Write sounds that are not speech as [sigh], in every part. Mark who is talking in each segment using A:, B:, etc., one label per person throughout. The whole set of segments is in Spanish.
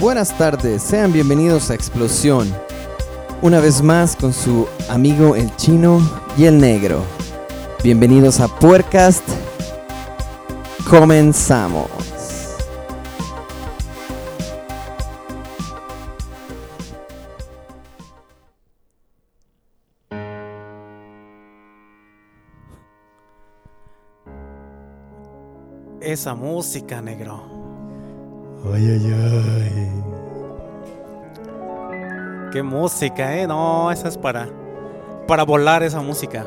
A: Buenas tardes, sean bienvenidos a Explosión. Una vez más con su amigo el chino y el negro. Bienvenidos a Puercast. Comenzamos.
B: Esa música, negro.
A: Ay, ay, ay.
B: Qué música, eh. No, esa es para. Para volar esa música.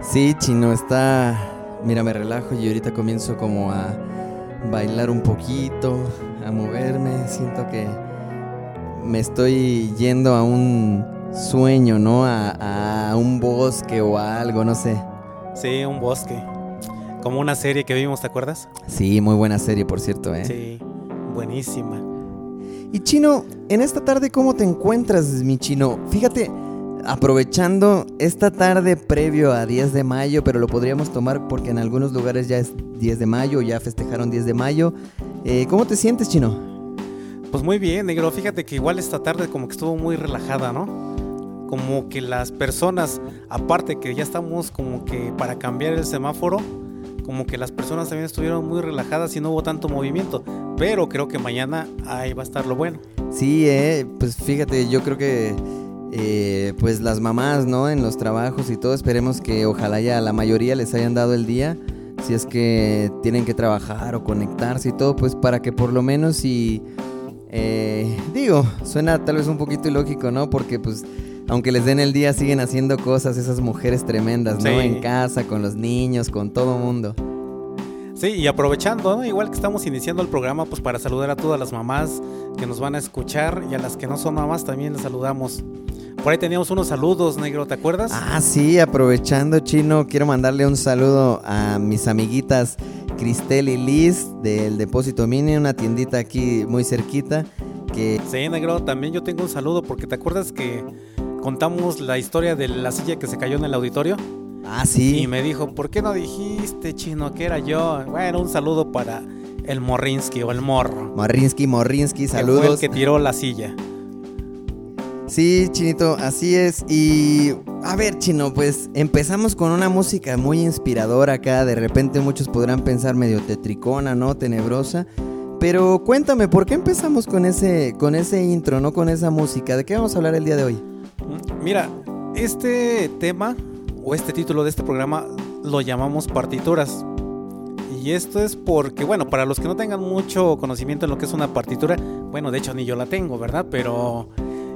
A: Sí, chino, está. Mira, me relajo y ahorita comienzo como a bailar un poquito, a moverme. Siento que me estoy yendo a un sueño, ¿no? A, a un bosque o a algo, no sé.
B: Sí, un bosque. Como una serie que vimos, ¿te acuerdas?
A: Sí, muy buena serie, por cierto, ¿eh?
B: Sí, buenísima.
A: Y Chino, en esta tarde, ¿cómo te encuentras, mi Chino? Fíjate, aprovechando esta tarde previo a 10 de mayo, pero lo podríamos tomar porque en algunos lugares ya es 10 de mayo, ya festejaron 10 de mayo. Eh, ¿Cómo te sientes, Chino?
B: Pues muy bien, negro. Fíjate que igual esta tarde como que estuvo muy relajada, ¿no? Como que las personas, aparte que ya estamos como que para cambiar el semáforo, como que las personas también estuvieron muy relajadas y no hubo tanto movimiento. Pero creo que mañana ahí va a estar lo bueno.
A: Sí, eh, pues fíjate, yo creo que eh, pues las mamás, ¿no? En los trabajos y todo, esperemos que ojalá ya la mayoría les hayan dado el día. Si es que tienen que trabajar o conectarse y todo, pues para que por lo menos si... Eh, digo, suena tal vez un poquito ilógico, ¿no? Porque pues aunque les den el día, siguen haciendo cosas esas mujeres tremendas, ¿no?
B: Sí.
A: En casa, con los niños, con todo mundo.
B: Sí, y aprovechando, ¿no? igual que estamos iniciando el programa, pues para saludar a todas las mamás que nos van a escuchar y a las que no son mamás también les saludamos. Por ahí teníamos unos saludos, negro, ¿te acuerdas?
A: Ah, sí, aprovechando, Chino, quiero mandarle un saludo a mis amiguitas Cristel y Liz del Depósito Mini, una tiendita aquí muy cerquita. Que
B: Sí, negro, también yo tengo un saludo porque te acuerdas que contamos la historia de la silla que se cayó en el auditorio
A: Ah, sí.
B: y me dijo, ¿por qué no dijiste, chino, que era yo? Bueno, un saludo para el Morrinsky o el Morro.
A: Morrinsky, Morrinsky,
B: que fue el
A: saludos.
B: que tiró la silla.
A: Sí, Chinito, así es. Y a ver, Chino, pues empezamos con una música muy inspiradora acá. De repente muchos podrán pensar medio tetricona, ¿no? Tenebrosa. Pero cuéntame, ¿por qué empezamos con ese, con ese intro, no con esa música? ¿De qué vamos a hablar el día de hoy?
B: Mira, este tema o este título de este programa lo llamamos partituras. Y esto es porque, bueno, para los que no tengan mucho conocimiento en lo que es una partitura, bueno, de hecho ni yo la tengo, ¿verdad? Pero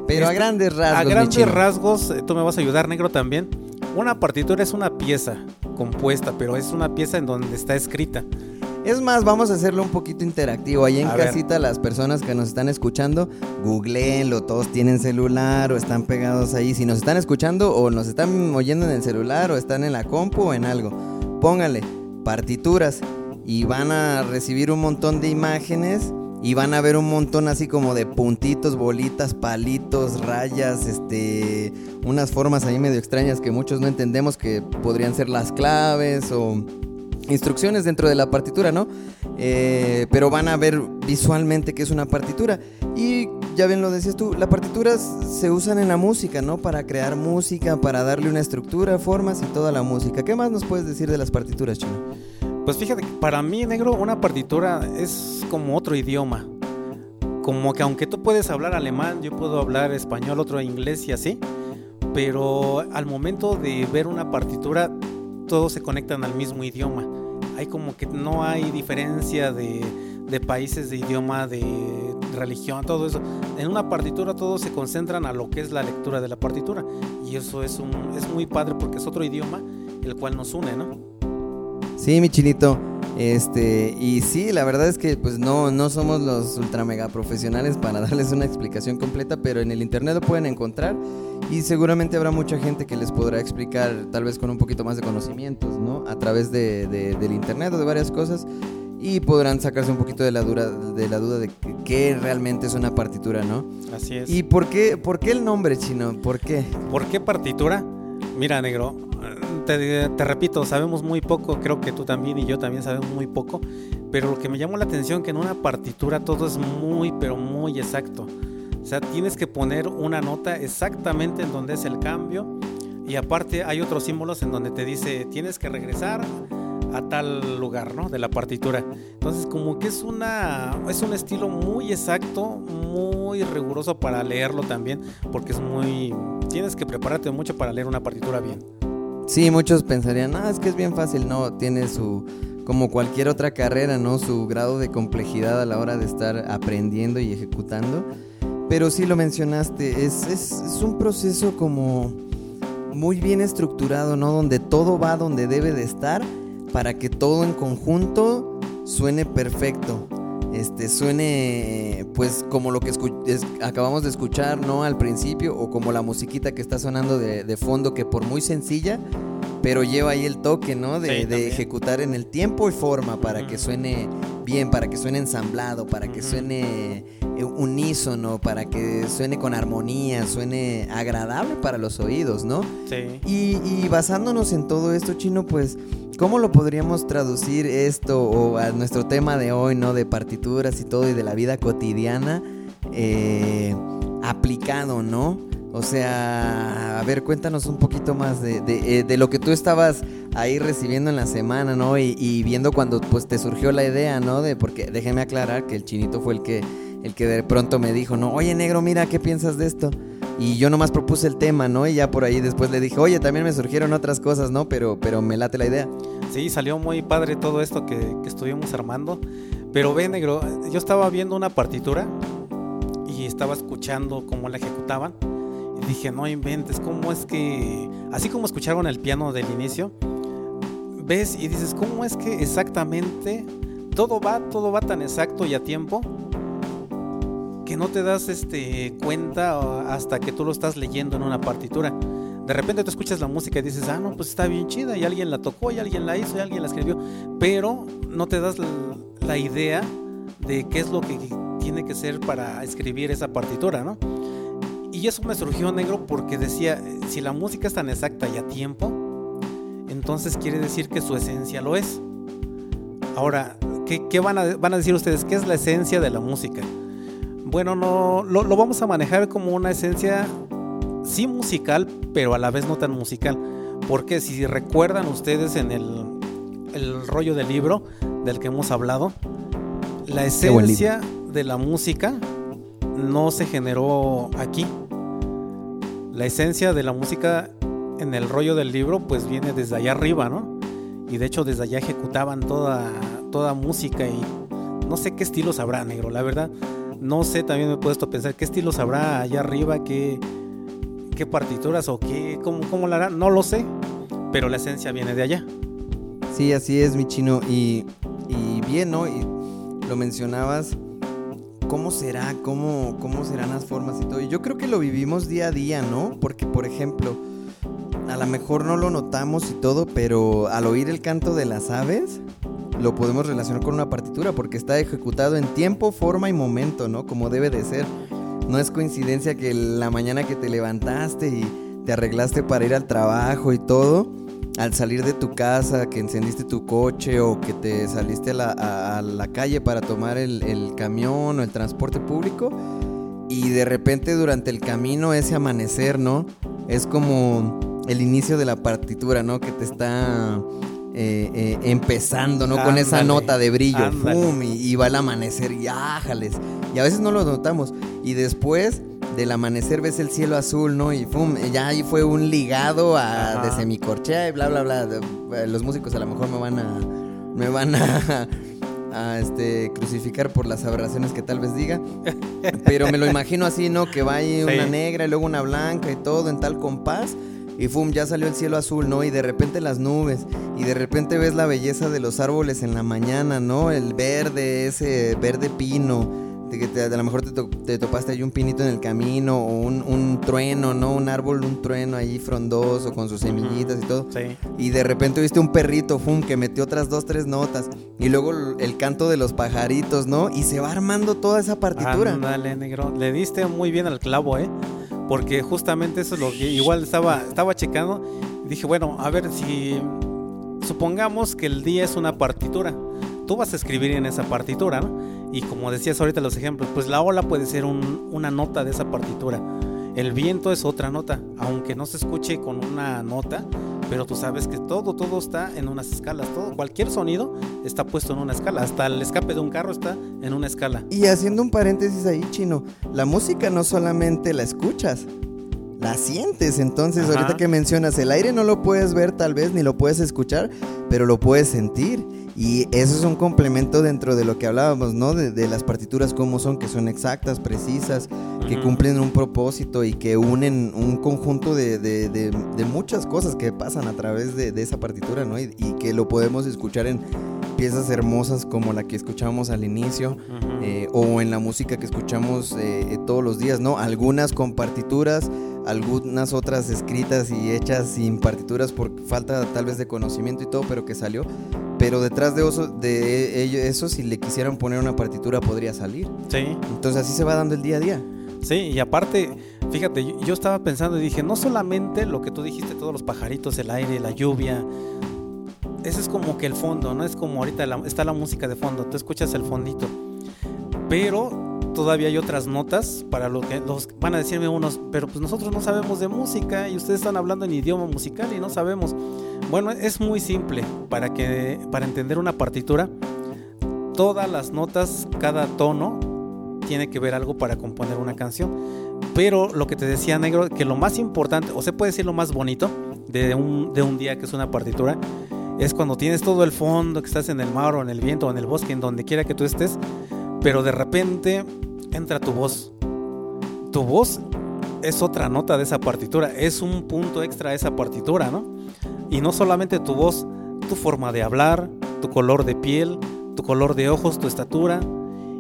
A: Pero a
B: Este-
A: grandes rasgos.
B: a grandes rasgos, eh, tú me vas a ayudar, negro, también. Una partitura es una pieza compuesta, pero es una pieza en donde está escrita.
A: Es más, vamos a hacerlo un poquito interactivo. Ahí en
B: A ver.
A: casita, las personas que nos están escuchando, googleenlo. Todos tienen celular o están pegados ahí. Si nos están escuchando o nos están oyendo en el celular o están en la compu o en algo, pónganle partituras y van a recibir un montón de imágenes. Y van a ver un montón así como de puntitos, bolitas, palitos, rayas, este, unas formas ahí medio extrañas que muchos no entendemos que podrían ser las claves o instrucciones dentro de la partitura, ¿no? Eh, pero van a ver visualmente que es una partitura. Y ya bien lo decías tú, las partituras se usan en la música, ¿no? Para crear música, para darle una estructura, formas y toda la música. ¿Qué más nos puedes decir de las partituras, Chino?
B: Pues fíjate, para mí, negro, una partitura es como otro idioma. Como que aunque tú puedes hablar alemán, yo puedo hablar español, otro inglés y así. Pero al momento de ver una partitura, todos se conectan al mismo idioma. Hay como que no hay diferencia de, países, de idioma, de religión, todo eso. En una partitura todos se concentran a lo que es la lectura de la partitura. Y eso es, un, es muy padre porque es otro idioma el cual nos une, ¿no?
A: Sí, mi chinito. Este, y sí, la verdad es que pues no, no somos los ultra mega profesionales para [laughs] darles una explicación completa, pero en el internet lo pueden encontrar y seguramente habrá mucha gente que les podrá explicar, tal vez con un poquito más de conocimientos, ¿no? A través de, de- del internet o de varias cosas y podrán sacarse un poquito de la, dura, de la duda de qué realmente es una partitura, ¿no?
B: Así es.
A: ¿Y por qué, por qué el nombre chino? ¿Por qué?
B: ¿Por qué partitura? Mira, negro, te, te, repito, sabemos muy poco, creo que tú también y yo también sabemos muy poco, pero lo que me llamó la atención que en una partitura todo es muy, pero muy exacto. O sea, tienes que poner una nota exactamente en donde es el cambio y aparte hay otros símbolos en donde te dice tienes que regresar a tal lugar, ¿no? De la partitura. Entonces, como que es una es un estilo muy exacto, muy riguroso para leerlo también, porque es muy tienes que prepararte mucho para leer una partitura bien.
A: Sí, muchos pensarían, "Ah, es que es bien fácil." No, tiene su como cualquier otra carrera, ¿no? Su grado de complejidad a la hora de estar aprendiendo y ejecutando. Pero sí lo mencionaste, es, es, es un proceso como muy bien estructurado, ¿no? Donde todo va donde debe de estar para que todo en conjunto suene perfecto. Este, suene pues como lo que acabamos de escuchar, ¿no? Al principio, o como la musiquita que está sonando de, fondo, que por muy sencilla, pero lleva ahí el toque, ¿no? De, ejecutar en el tiempo y forma para que suene bien, para que suene ensamblado, para que suene eh, unísono, para que suene con armonía, suene agradable para los oídos, ¿no?
B: Sí.
A: Y, y basándonos en todo esto, Chino, pues ¿Cómo lo podríamos traducir esto o a nuestro tema de hoy, ¿no? De partituras y todo y de la vida cotidiana eh, aplicado, ¿no? O sea, a ver, cuéntanos un poquito más de, eh, lo que tú estabas ahí recibiendo en la semana, ¿no? Y, viendo cuando pues te surgió la idea, ¿no? De porque déjeme aclarar que el chinito fue el que el que de pronto me dijo, no, oye negro, mira, ¿qué piensas de esto? Y yo nomás propuse el tema, ¿no? Y ya por ahí después le dije, oye, también me surgieron otras cosas, ¿no? Pero, pero me late la idea.
B: Sí, salió muy padre todo esto que, estuvimos armando. Pero ve, negro, yo estaba viendo una partitura y estaba escuchando cómo la ejecutaban. Y dije, no inventes, ¿cómo es que... Así como escucharon el piano del inicio, ves y dices, ¿cómo es que exactamente todo va, todo va tan exacto y a tiempo? Que no te das este, cuenta hasta que tú lo estás leyendo en una partitura. De repente tú escuchas la música y dices, ah, no, pues está bien chida, y alguien la tocó, y alguien la hizo, y alguien la escribió, pero no te das la, idea de qué es lo que tiene que ser para escribir esa partitura, ¿no? Y eso me surgió negro porque decía, si la música es tan exacta y a tiempo, entonces quiere decir que su esencia lo es. Ahora, ¿qué, van, a, van a decir ustedes? ¿Qué es la esencia de la música? Bueno, no lo, vamos a manejar como una esencia sí musical, pero a la vez no tan musical. Porque si recuerdan ustedes en el, el rollo del libro del que hemos hablado, la esencia de la música no se generó aquí. La esencia de la música en el rollo del libro pues viene desde allá arriba, ¿no? Y de hecho desde allá ejecutaban toda, toda música y no sé qué estilos habrá, negro, la verdad. No sé, también me he puesto a pensar qué estilos habrá allá arriba, qué, qué partituras o qué, cómo, cómo la harán, no lo sé, pero la esencia viene de allá.
A: Sí, así es, mi chino. Y, bien, ¿no? Y lo mencionabas, ¿cómo será? ¿Cómo, ¿Cómo serán las formas y todo? Y yo creo que lo vivimos día a día, ¿no? Porque, por ejemplo, a lo mejor no lo notamos y todo, pero al oír el canto de las aves, lo podemos relacionar con una partitura porque está ejecutado en tiempo, forma y momento, ¿no? Como debe de ser. No es coincidencia que la mañana que te levantaste y te arreglaste para ir al trabajo y todo, al salir de tu casa, que encendiste tu coche o que te saliste a la, calle para tomar el, el camión o el transporte público y de repente durante el camino ese amanecer, ¿no? Es como el inicio de la partitura, ¿no? Que te está eh, eh, empezando, ¿no? Con esa nota de brillo, y, va el amanecer y ájales. Y a veces no lo notamos. Y después del amanecer ves el cielo azul, ¿no? Y pum, ya ahí fue un ligado a, de semicorchea y bla, bla, bla. Eh, los músicos a lo mejor me van a. Me van a. [laughs] a este, crucificar por las aberraciones que tal vez diga. Pero me lo imagino así, ¿no? Que va ahí [laughs] una negra y luego una blanca y todo en tal compás y fum, ya salió el cielo azul, ¿no? Y de repente las nubes, y de repente ves la belleza de los árboles en la mañana, ¿no? El verde, ese verde pino, de que a lo mejor te, topaste ahí un pinito en el camino, o un, trueno, ¿no? Un árbol, un trueno ahí frondoso con sus semillitas y todo.
B: Sí.
A: Y de repente viste un perrito, fum, que metió otras dos, tres notas. Y luego el canto de los pajaritos, ¿no? Y se va armando toda esa partitura.
B: Dale, negro. Le diste muy bien al clavo, ¿eh? Porque justamente eso es lo que igual estaba, estaba checando. dije, bueno, a ver si supongamos que el día es una partitura. Tú vas a escribir en esa partitura, ¿no? Y como decías ahorita los ejemplos, pues la ola puede ser una nota de esa partitura. El viento es otra nota, aunque no se escuche con una nota, pero tú sabes que todo, todo está en unas escalas, todo, cualquier sonido está puesto en una escala, hasta el escape de un carro está en una escala.
A: Y haciendo un paréntesis ahí, chino, la música no solamente la escuchas, la sientes. Entonces, ahorita que mencionas, el aire no lo puedes ver tal vez, ni lo puedes escuchar, pero lo puedes sentir. Y eso es un complemento dentro de lo que hablábamos, ¿no? De, las partituras como son, que son exactas, precisas, que cumplen un propósito y que unen un conjunto de, muchas cosas que pasan a través de, esa partitura, ¿no? Y, que lo podemos escuchar en piezas hermosas como la que escuchamos al inicio eh, o en la música que escuchamos eh, todos los días, ¿no? Algunas con partituras, algunas otras escritas y hechas sin partituras por falta tal vez de conocimiento y todo, pero que salió. Pero detrás de eso, de eso, si le quisieran poner una partitura, podría salir.
B: Sí.
A: Entonces así se va dando el día a día.
B: Sí, y aparte, fíjate, yo estaba pensando y dije, no solamente lo que tú dijiste, todos los pajaritos, el aire, la lluvia, ese es como que el fondo, ¿no? Es como ahorita está la música de fondo, tú escuchas el fondito. Pero todavía hay otras notas para lo que van a decirme unos, pero pues nosotros no sabemos de música y ustedes están hablando en idioma musical y no sabemos. Bueno, es muy simple para que para entender una partitura todas las notas, cada tono tiene que ver algo para componer una canción. Pero lo que te decía negro, que lo más importante, o se puede decir lo más bonito de un, de un día que es una partitura, es cuando tienes todo el fondo, que estás en el mar o en el viento o en el bosque, en donde quiera que tú estés, pero de repente entra tu voz. Tu voz es otra nota de esa partitura, es un punto extra de esa partitura, ¿no? Y no solamente tu voz, tu forma de hablar, tu color de piel, tu color de ojos, tu estatura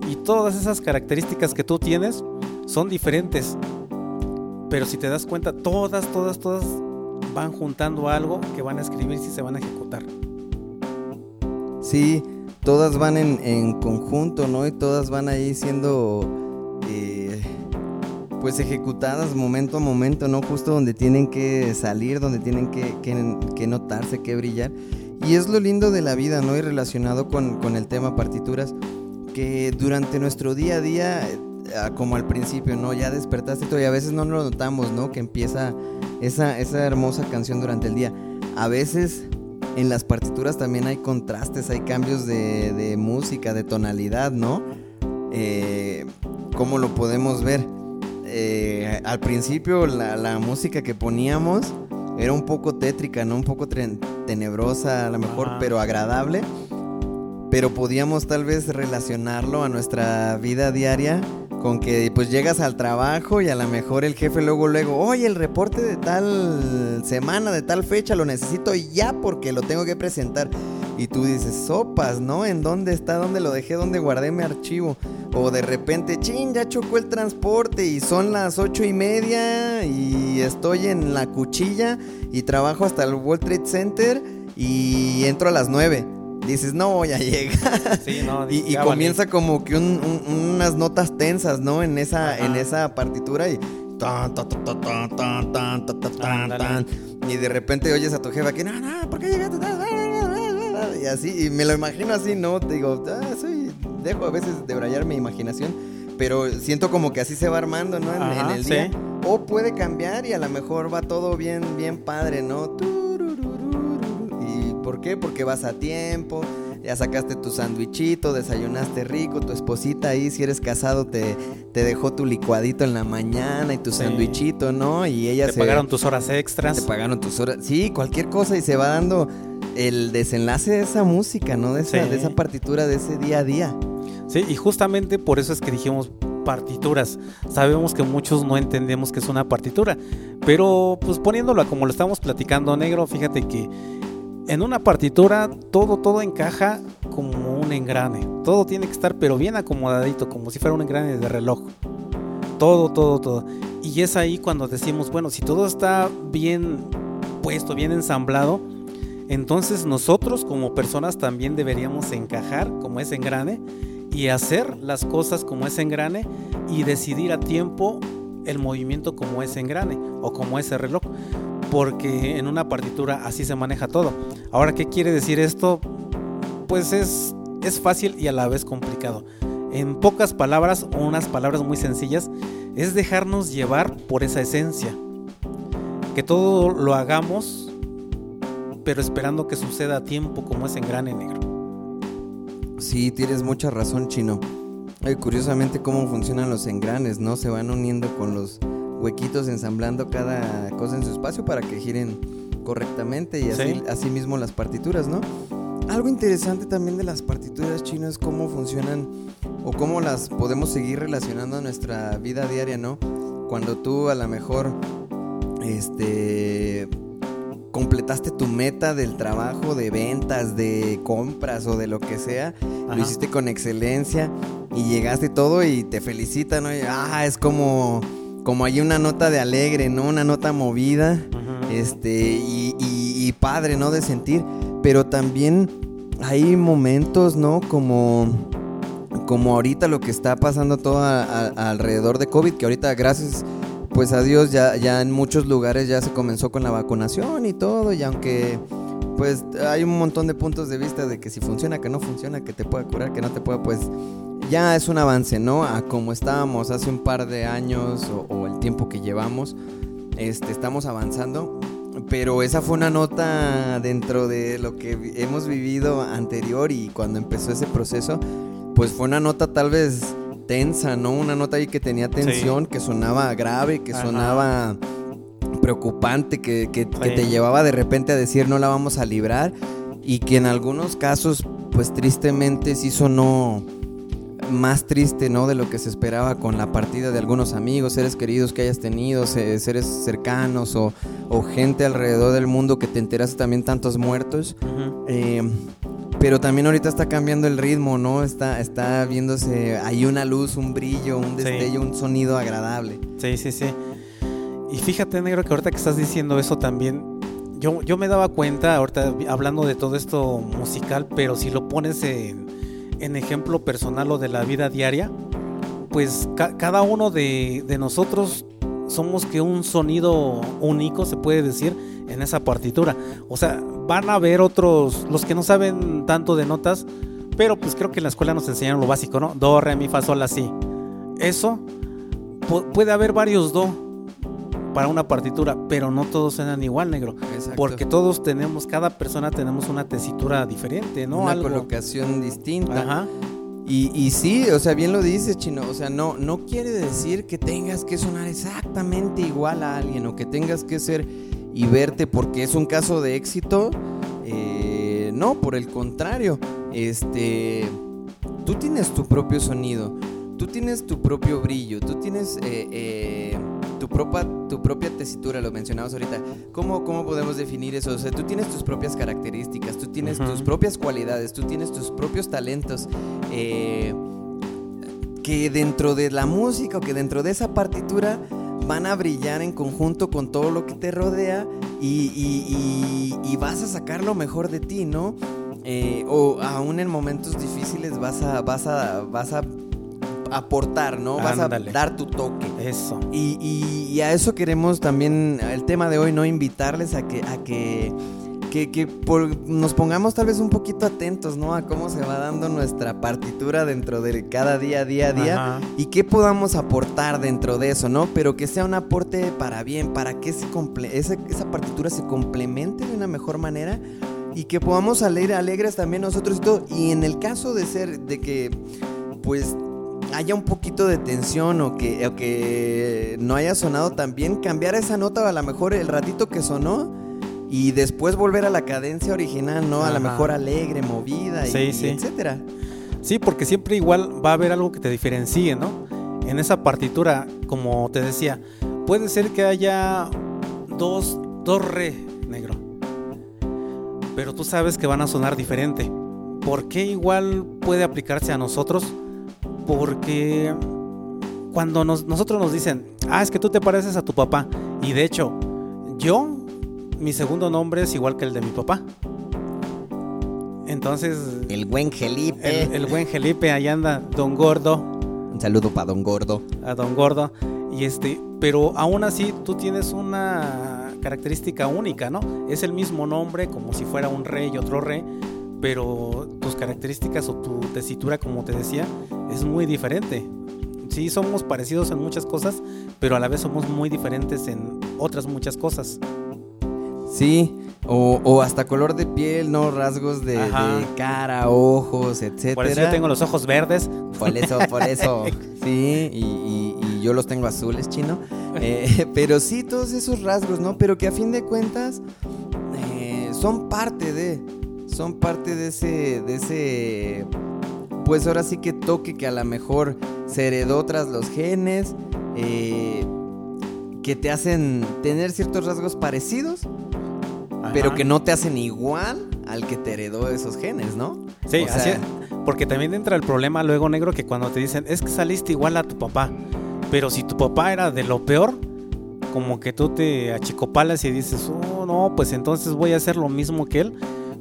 B: y todas esas características que tú tienes son diferentes. Pero si te das cuenta, todas, todas, todas van juntando algo que van a escribir si se van a ejecutar.
A: Sí, todas van en, conjunto, ¿no? Y todas van ahí siendo, eh, pues, ejecutadas momento a momento, ¿no? Justo donde tienen que salir, donde tienen que, que, notarse, que brillar. Y es lo lindo de la vida, ¿no? Y relacionado con, con el tema partituras, que durante nuestro día a día ah, como al principio, ¿no? Ya despertaste todo y a veces no lo notamos, ¿no? Que empieza esa, esa hermosa canción durante el día. A veces en las partituras también hay contrastes, hay cambios de, música, de tonalidad, ¿no? Eh, ¿Cómo lo podemos ver? Eh, al principio la, música que poníamos era un poco tétrica, ¿no? Un poco tenebrosa a lo mejor, pero agradable. Pero podíamos tal vez relacionarlo a nuestra vida diaria con que pues llegas al trabajo y a lo mejor el jefe luego luego, oye, el reporte de tal semana, de tal fecha, lo necesito ya porque lo tengo que presentar. Y tú dices, sopas, ¿no? ¿En dónde está? ¿Dónde lo dejé? ¿Dónde guardé mi archivo? O de repente, chin, ya chocó el transporte y son las ocho y media y estoy en la cuchilla y trabajo hasta el World Trade Center y entro a las nueve dices, no voy a llegar. y, comienza como que unas notas tensas, ¿no? En esa, en esa partitura y... y de repente oyes a tu jefa que, no, no, ¿por qué llegaste? Y así, y me lo imagino así, ¿no? Te digo, soy, dejo a veces de brayar mi imaginación, pero siento como que así se va armando, ¿no? En, el día. O puede cambiar y a lo mejor va todo bien, bien padre, ¿no? ¿Por qué? Porque vas a tiempo, ya sacaste tu sandwichito, desayunaste rico, tu esposita ahí, si eres casado, te, te dejó tu licuadito en la mañana y tu sandwichito, ¿no? Y ella
B: te pagaron tus horas extras.
A: Te pagaron tus horas, sí, cualquier cosa y se va dando el desenlace de esa música, ¿no? De esa, de esa partitura, de ese día a día.
B: Sí, y justamente por eso es que dijimos partituras. Sabemos que muchos no entendemos que es una partitura, pero pues poniéndolo como lo estamos platicando negro, fíjate que en una partitura todo, todo encaja como un engrane. Todo tiene que estar pero bien acomodadito, como si fuera un engrane de reloj. Todo, todo, todo. Y es ahí cuando decimos, bueno, si todo está bien puesto, bien ensamblado, entonces nosotros como personas también deberíamos encajar como ese engrane y hacer las cosas como ese engrane y decidir a tiempo el movimiento como ese engrane o como ese reloj. porque en una partitura así se maneja todo. Ahora, ¿qué quiere decir esto? Pues es, es fácil y a la vez complicado. En pocas palabras, o unas palabras muy sencillas, es dejarnos llevar por esa esencia. Que todo lo hagamos, pero esperando que suceda a tiempo como es en gran y negro.
A: Sí, tienes mucha razón, Chino. Eh, curiosamente cómo funcionan los engranes, ¿no? Se van uniendo con los huequitos, ensamblando cada cosa en su espacio para que giren correctamente y así, así mismo las partituras, ¿no? Algo interesante también de las partituras chinas es cómo funcionan o cómo las podemos seguir relacionando a nuestra vida diaria, ¿no? Cuando tú a lo mejor este completaste tu meta del trabajo, de ventas, de compras o de lo que sea, lo hiciste con excelencia y llegaste todo y te felicitan, ¿no? ah, es como como hay una nota de alegre, ¿no? Una nota movida, este, y, y, padre, ¿no? De sentir, pero también hay momentos, ¿no? Como como ahorita lo que está pasando todo alrededor de COVID, que ahorita gracias pues a Dios ya, ya en muchos lugares ya se comenzó con la vacunación y todo, y aunque pues hay un montón de puntos de vista de que si funciona, que no funciona, que te pueda curar, que no te pueda, pues ya es un avance, ¿no? A como estábamos hace un par de años o, el tiempo que llevamos, este, estamos avanzando. Pero esa fue una nota dentro de lo que hemos vivido anterior y cuando empezó ese proceso, pues fue una nota tal vez tensa, ¿no? Una nota ahí que tenía tensión, que sonaba grave, que sonaba preocupante, que, te llevaba de repente a decir no la vamos a librar y que en algunos casos, pues tristemente sí sonó más triste, ¿no? De lo que se esperaba con la partida de algunos amigos, seres queridos que hayas tenido, seres cercanos o, gente alrededor del mundo que te enteras también tantos muertos. Pero también ahorita está cambiando el ritmo, ¿no? Está, está viéndose, hay una luz, un brillo, un destello, un sonido agradable.
B: Sí, sí, sí. Y fíjate, negro, que ahorita que estás diciendo eso también, yo, yo me daba cuenta, ahorita hablando de todo esto musical, pero si lo pones en, en ejemplo personal o de la vida diaria, pues cada uno de, de nosotros somos que un sonido único, se puede decir, en esa partitura. O sea, van a ver otros, los que no saben tanto de notas, pero pues creo que en la escuela nos enseñaron lo básico, ¿no? Do, re, mi, fa, sol, así. Eso, puede haber varios do para una partitura, pero no todos suenan igual, negro. Porque todos tenemos, cada persona tenemos una tesitura diferente, ¿no?
A: Una colocación distinta. Ajá. Y, y, sí, o sea, bien lo dices, Chino. O sea, no, no quiere decir que tengas que sonar exactamente igual a alguien o que tengas que ser y verte porque es un caso de éxito. Eh, no, por el contrario, este, tú tienes tu propio sonido, tú tienes tu propio brillo, tú tienes eh, eh, tu, propia, tu propia tesitura, lo mencionabas ahorita. ¿Cómo, ¿Cómo podemos definir eso? O sea, tú tienes tus propias características, tú tienes tus propias cualidades, tú tienes tus propios talentos. que dentro de la música o que dentro de esa partitura van a brillar en conjunto con todo lo que te rodea y, vas a sacar lo mejor de ti, ¿no? Eh, o aún en momentos difíciles vas a, vas a, vas a aportar, ¿no? Vas a dar tu toque.
B: Eso.
A: Y, a eso queremos también, el tema de hoy, ¿no? Invitarles a que, a que que, nos pongamos tal vez un poquito atentos, ¿no? A cómo se va dando nuestra partitura dentro de cada día, día a día y qué podamos aportar dentro de eso, ¿no? Pero que sea un aporte para bien, para que esa, esa partitura se complemente de una mejor manera y que podamos salir alegres también nosotros y todo. Y en el caso de ser, de que, pues, haya un poquito de tensión o que, o que no haya sonado tan bien, cambiar esa nota a lo mejor el ratito que sonó y después volver a la cadencia original, ¿no? A lo mejor alegre, movida, y, sí, etcétera.
B: Sí, porque siempre igual va a haber algo que te diferencie, ¿no? En esa partitura, como te decía, puede ser que haya dos, dos re negro, pero tú sabes que van a sonar diferente. ¿Por qué igual puede aplicarse a nosotros? Porque cuando nosotros nos dicen, ah, es que tú te pareces a tu papá, y de hecho, yo mi segundo nombre es igual que el de mi papá. Entonces.
A: El buen Felipe.
B: El, buen Felipe, ahí anda, Don Gordo.
A: Un saludo para Don Gordo.
B: A Don Gordo. Y este, pero aún así tú tienes una característica única, ¿no? Es el mismo nombre como si fuera un rey y otro rey, pero tus características o tu tesitura, como te decía, es muy diferente. Sí, somos parecidos en muchas cosas, pero a la vez somos muy diferentes en otras muchas cosas.
A: Sí, o, hasta color de piel, ¿no? Rasgos de, cara, ojos, etcétera.
B: Por eso yo tengo los ojos verdes.
A: Por eso, por eso. [laughs] sí, y, yo los tengo azules, chino. [laughs] Eh, pero sí, todos esos rasgos, ¿no? Pero que a fin de cuentas eh, son parte de. Son parte de ese. de ese. Pues ahora sí que toque que a lo mejor se heredó tras los genes. Eh, que te hacen tener ciertos rasgos parecidos pero que no te hacen igual al que te heredó esos genes, ¿no?
B: Sí, así porque también entra el problema luego negro que cuando te dicen, es que saliste igual a tu papá, pero si tu papá era de lo peor, como que tú te achicopalas y dices, oh, no, pues entonces voy a hacer lo mismo que él,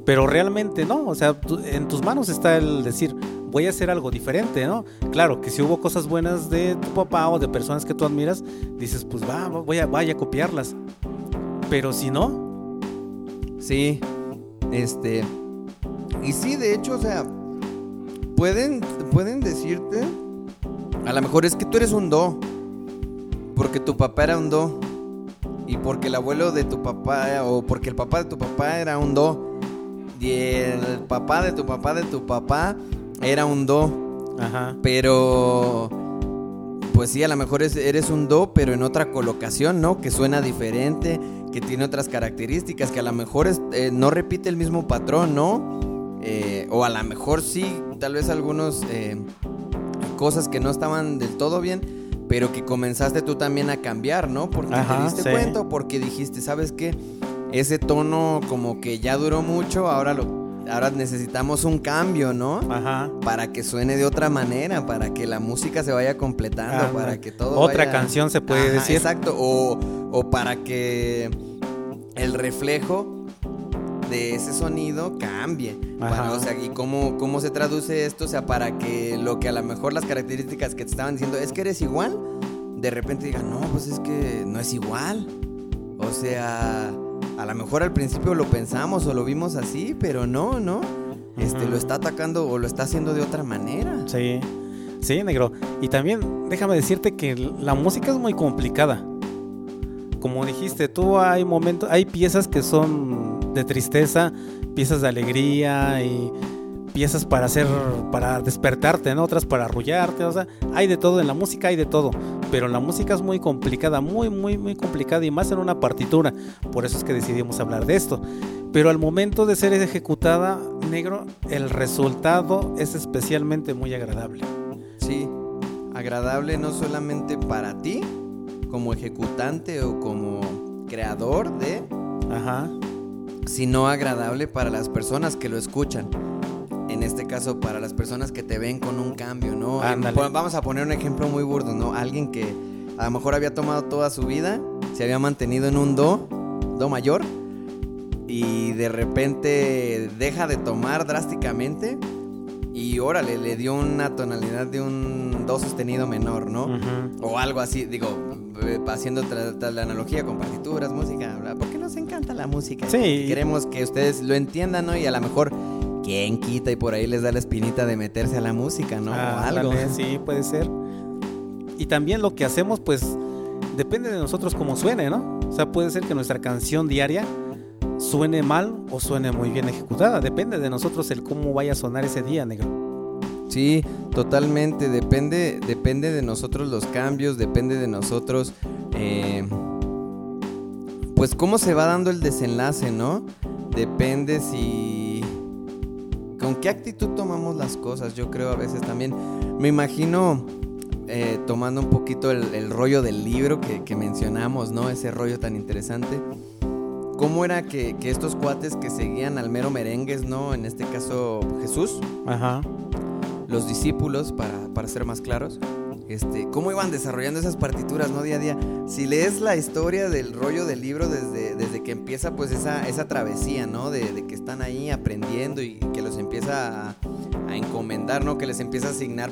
B: pero realmente no, o sea, en tus manos está el decir, voy a hacer algo diferente, ¿no? Claro, que si hubo cosas buenas de tu papá o de personas que tú admiras, dices, pues va, voy a, vaya a copiarlas, pero si no,
A: Sí, este. Y sí, de hecho, o sea, pueden, pueden decirte. A lo mejor es que tú eres un do. Porque tu papá era un do. Y porque el abuelo de tu papá, o porque el papá de tu papá era un do. Y el papá de tu papá de tu papá era un do. Ajá. Pero. Pues sí, a lo mejor eres un do, pero en otra colocación, ¿no? Que suena diferente que tiene otras características, que a lo mejor eh, no repite el mismo patrón, ¿no? Eh, o a lo mejor sí, tal vez algunos eh, cosas que no estaban del todo bien, pero que comenzaste tú también a cambiar, ¿no? Porque te diste cuenta o porque dijiste, ¿sabes qué? Ese tono como que ya duró mucho, ahora lo ahora necesitamos un cambio, ¿no? Ajá. Para que suene de otra manera, para que la música se vaya completando, para que todo
B: Otra canción se puede decir.
A: Exacto, o, o para que el reflejo de ese sonido cambie. Ajá. o sea, y cómo, cómo se traduce esto, o sea, para que lo que a lo mejor las características que te estaban diciendo es que eres igual, de repente digan, no, pues es que no es igual. O sea, a lo mejor al principio lo pensamos o lo vimos así, pero no, ¿no? Este, lo está atacando o lo está haciendo de otra manera.
B: Sí, sí, negro. Y también déjame decirte que la música es muy complicada. Como dijiste, tú hay momentos, hay piezas que son de tristeza, piezas de alegría y piezas para hacer, para despertarte, ¿no? Otras para arrullarte, o sea, hay de todo, en la música hay de todo, pero la música es muy complicada, muy, muy, muy complicada y más en una partitura, por eso es que decidimos hablar de esto. Pero al momento de ser ejecutada, negro, el resultado es especialmente muy agradable.
A: Sí, agradable no solamente para ti, como ejecutante o como creador de... Ajá. Sino agradable para las personas que lo escuchan en este caso para las personas que te ven con un cambio, ¿no? Vamos a poner un ejemplo muy burdo, ¿no? Alguien que a lo mejor había tomado toda su vida, se había mantenido en un do, do mayor, y de repente deja de tomar drásticamente y órale, le dio una tonalidad de un do sostenido menor, ¿no? O algo así, digo, eh, haciendo la analogía con partituras, música, porque nos encanta la música. Sí. Queremos que ustedes lo entiendan, ¿no? Y a lo mejor quién quita y por ahí les da la espinita de meterse a la música, ¿no?
B: Ah, algo. sí, puede ser. Y también lo que hacemos, pues, depende de nosotros cómo suene, ¿no? O sea, puede ser que nuestra canción diaria suene mal o suene muy bien ejecutada. Depende de nosotros el cómo vaya a sonar ese día, negro.
A: Sí, totalmente. Depende, depende de nosotros los cambios, depende de nosotros. Eh, pues cómo se va dando el desenlace, ¿no? Depende si con qué actitud tomamos las cosas, yo creo a veces también. Me imagino eh, tomando un poquito el, rollo del libro que, mencionamos, ¿no? Ese rollo tan interesante. ¿Cómo era que, estos cuates que seguían al mero merengues, ¿no? En este caso Jesús. Ajá. Los discípulos, para, para ser más claros este, cómo iban desarrollando esas partituras, ¿no? Día a día. Si lees la historia del rollo del libro desde, desde que empieza pues esa, esa travesía, ¿no? De, que están ahí aprendiendo y que los empieza a, encomendar, ¿no? Que les empieza a asignar,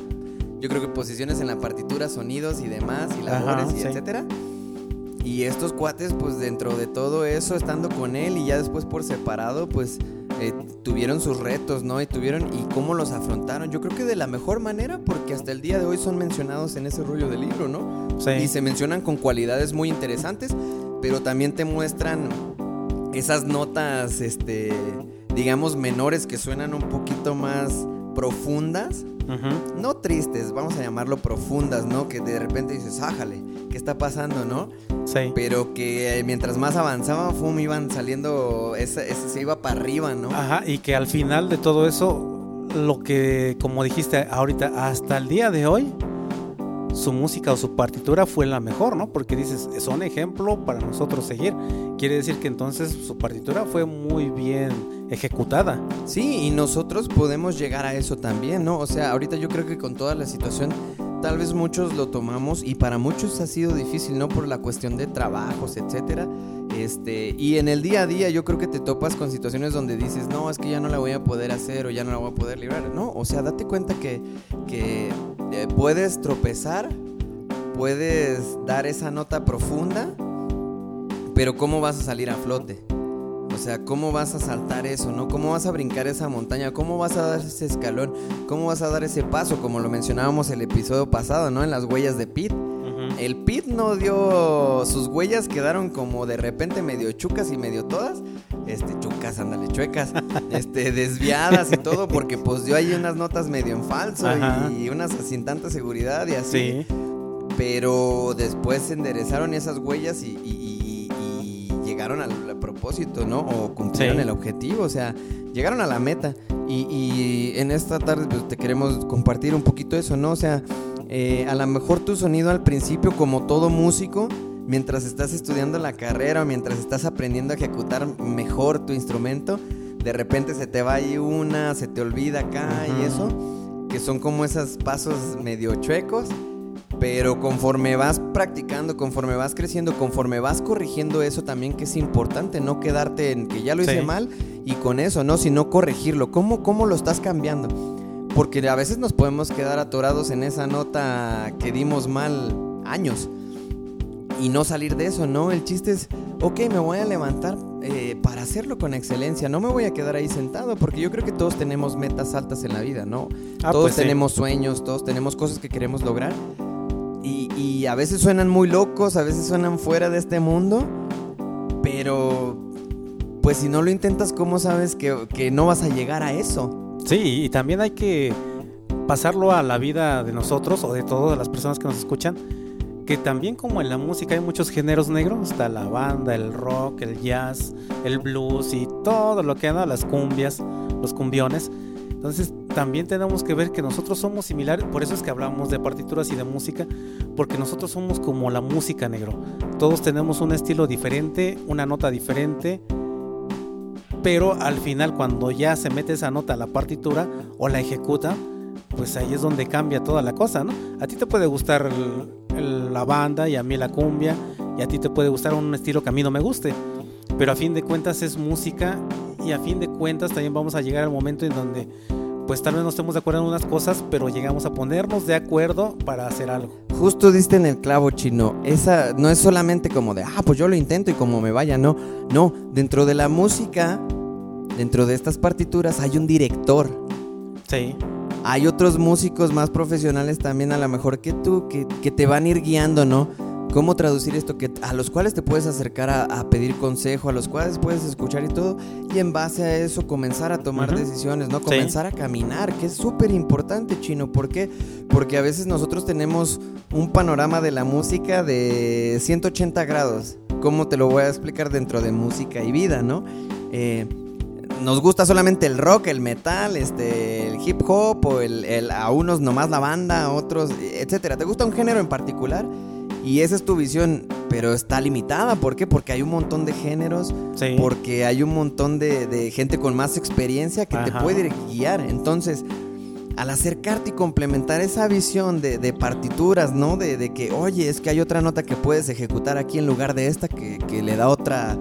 A: yo creo que posiciones en la partitura, sonidos y demás, y labores, y etcétera. Y estos cuates, pues dentro de todo eso, estando con él y ya después por separado, pues eh, tuvieron sus retos, ¿no? Y tuvieron, y cómo los afrontaron. Yo creo que de la mejor manera, porque hasta el día de hoy son mencionados en ese rollo del libro, ¿no?
B: Sí.
A: Y se mencionan con cualidades muy interesantes, pero también te muestran esas notas, este, digamos, menores que suenan un poquito más profundas. No tristes, vamos a llamarlo profundas, ¿no? Que de repente dices, ájale, ¿qué está pasando, no?
B: Sí.
A: Pero que eh, mientras más avanzaba, fum, iban saliendo, se iba para arriba, ¿no?
B: Ajá, y que al final de todo eso, lo que, como dijiste ahorita, hasta el día de hoy, su música o su partitura fue la mejor, ¿no? Porque dices, son ejemplo para nosotros seguir. Quiere decir que entonces su partitura fue muy bien ejecutada.
A: Sí, y nosotros podemos llegar a eso también, ¿no? O sea, ahorita yo creo que con toda la situación, tal vez muchos lo tomamos y para muchos ha sido difícil, ¿no? Por la cuestión de trabajos, etcétera. Este, y en el día a día yo creo que te topas con situaciones donde dices, no, es que ya no la voy a poder hacer o ya no la voy a poder librar. No, o sea, date cuenta que, que eh, puedes tropezar, puedes dar esa nota profunda, pero ¿cómo vas a salir a flote? O sea, ¿cómo vas a saltar eso, no? ¿Cómo vas a brincar esa montaña? ¿Cómo vas a dar ese escalón? ¿Cómo vas a dar ese paso? Como lo mencionábamos el episodio pasado, ¿no? En las huellas de Pete. El Pete no dio. Sus huellas quedaron como de repente medio chucas y medio todas. Este, chucas, ándale, chuecas. [laughs] Este, desviadas y todo, porque pues dio ahí unas notas medio en falso
B: Ajá.
A: y unas sin tanta seguridad y así.
B: Sí.
A: Pero después se enderezaron esas huellas y llegaron al, al propósito, ¿no? O cumplieron
B: Sí.
A: el objetivo, o sea, llegaron a la meta. Y, y en esta tarde pues, te queremos compartir un poquito eso, ¿no? O sea, eh, a lo mejor tu sonido al principio, como todo músico, mientras estás estudiando la carrera o mientras estás aprendiendo a ejecutar mejor tu instrumento, de repente se te va ahí una, se te olvida acá y
B: Ujú.
A: eso, que son como esos pasos medio chuecos. Pero conforme vas practicando, conforme vas creciendo, conforme vas corrigiendo eso también que es importante, no quedarte en que ya lo hice
B: Sí.
A: mal y con eso, ¿no? Sino corregirlo. ¿Cómo, ¿Cómo lo estás cambiando? Porque a veces nos podemos quedar atorados en esa nota que dimos mal años y no salir de eso, ¿no? El chiste es, ok, me voy a levantar eh, para hacerlo con excelencia, no me voy a quedar ahí sentado, porque yo creo que todos tenemos metas altas en la vida, ¿no?
B: Ah,
A: todos
B: pues sí.
A: tenemos sueños, todos tenemos cosas que queremos lograr. Y, a veces suenan muy locos, a veces suenan fuera de este mundo, pero pues si no lo intentas, ¿cómo sabes que, que no vas a llegar a eso?
B: Sí, y también hay que pasarlo a la vida de nosotros o de todas las personas que nos escuchan. Que también como en la música hay muchos géneros negros, está la banda, el rock, el jazz, el blues y todo lo que anda, las cumbias, los cumbiones. Entonces también tenemos que ver que nosotros somos similares, por eso es que hablamos de partituras y de música, porque nosotros somos como la música negro. Todos tenemos un estilo diferente, una nota diferente, pero al final cuando ya se mete esa nota a la partitura o la ejecuta, pues ahí es donde cambia toda la cosa, ¿no? A ti te puede gustar el- el- la banda y a mí la cumbia y a ti te puede gustar un estilo que a mí no me guste, pero a fin de cuentas es música y a fin de cuentas también vamos a llegar al momento en donde pues tal vez no estemos de acuerdo en unas cosas, pero llegamos a ponernos de acuerdo para hacer algo.
A: Justo diste en el clavo chino. Esa no es solamente como de, ah, pues yo lo intento y como me vaya, no. No, dentro de la música, dentro de estas partituras hay un director.
B: Sí,
A: Hay otros músicos más profesionales también a lo mejor que tú, que, que te van a ir guiando, ¿no? Cómo traducir esto, que, a los cuales te puedes acercar a, a pedir consejo, a los cuales puedes escuchar y todo, y en base a eso comenzar a tomar decisiones, ¿no?
B: Sí.
A: Comenzar a caminar, que es súper importante, chino. ¿Por qué? Porque a veces nosotros tenemos un panorama de la música de 180 grados. ¿Cómo te lo voy a explicar dentro de música y vida, no? Eh, nos gusta solamente el rock, el metal, este, el hip hop, o el, el- a unos nomás la banda, a otros, etcétera. ¿Te gusta un género en particular? Y esa es tu visión, pero está limitada. ¿Por qué? Porque hay un montón de géneros,
B: sí.
A: porque hay un montón de, de gente con más experiencia que te puede guiar. Entonces, al acercarte y complementar esa visión de, de partituras, ¿no? De, de que, oye, es que hay otra nota que puedes ejecutar aquí en lugar de esta que, que le da otra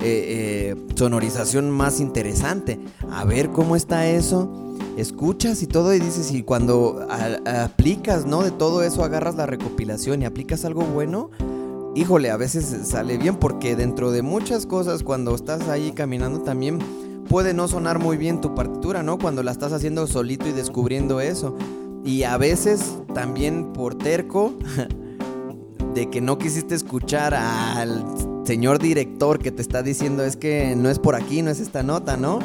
A: eh, eh, sonorización más interesante. A ver cómo está eso. Escuchas y todo y dices, y cuando aplicas, ¿no? De todo eso agarras la recopilación y aplicas algo bueno, híjole, a veces sale bien porque dentro de muchas cosas cuando estás ahí caminando también puede no sonar muy bien tu partitura, ¿no? Cuando la estás haciendo solito y descubriendo eso. Y a veces también por terco [laughs] de que no quisiste escuchar al señor director que te está diciendo es que no es por aquí, no es esta nota, ¿no?